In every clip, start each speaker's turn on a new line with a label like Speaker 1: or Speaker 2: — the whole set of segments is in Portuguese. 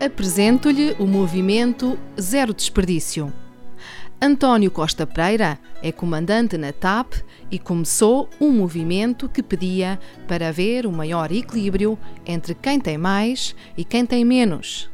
Speaker 1: Apresento-lhe o movimento Zero Desperdício. António Costa Pereira é comandante na TAP e começou um movimento que pedia para haver um maior equilíbrio entre quem tem mais e quem tem menos.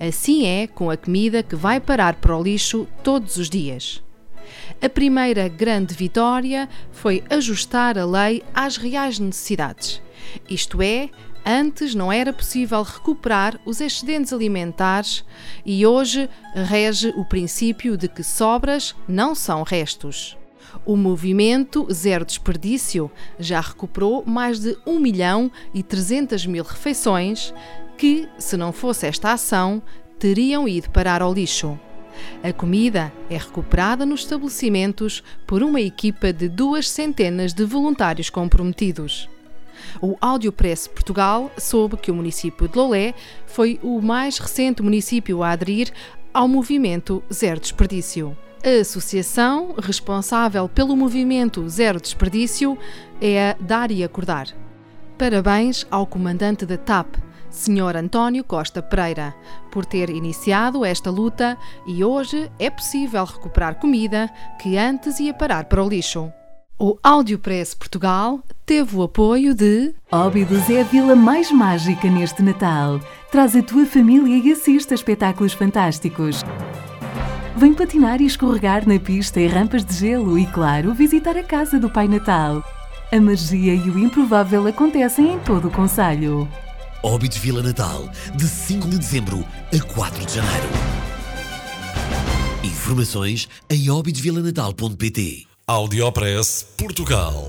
Speaker 1: Assim é com a comida que vai parar para o lixo todos os dias. A primeira grande vitória foi ajustar a lei às reais necessidades, isto é, Antes não era possível recuperar os excedentes alimentares e hoje rege o princípio de que sobras não são restos. O movimento Zero Desperdício já recuperou mais de 1 milhão e 300 mil refeições que, se não fosse esta ação, teriam ido parar ao lixo. A comida é recuperada nos estabelecimentos por uma equipa de duas centenas de voluntários comprometidos. O Audiopress Portugal soube que o município de Lolé foi o mais recente município a aderir ao movimento Zero Desperdício. A associação responsável pelo movimento Zero Desperdício é a Dar e Acordar. Parabéns ao comandante da TAP, Sr. António Costa Pereira, por ter iniciado esta luta e hoje é possível recuperar comida que antes ia parar para o lixo. O Audiopress Portugal teve o apoio de
Speaker 2: Óbidos é a vila mais mágica neste Natal. Traz a tua família e assista a espetáculos fantásticos. Vem patinar e escorregar na pista e rampas de gelo e, claro, visitar a casa do Pai Natal. A magia e o improvável acontecem em todo o Conselho.
Speaker 3: Óbidos Vila Natal, de 5 de dezembro a 4 de janeiro. Informações em obidosvilanatal.pt
Speaker 4: Audiopress Portugal.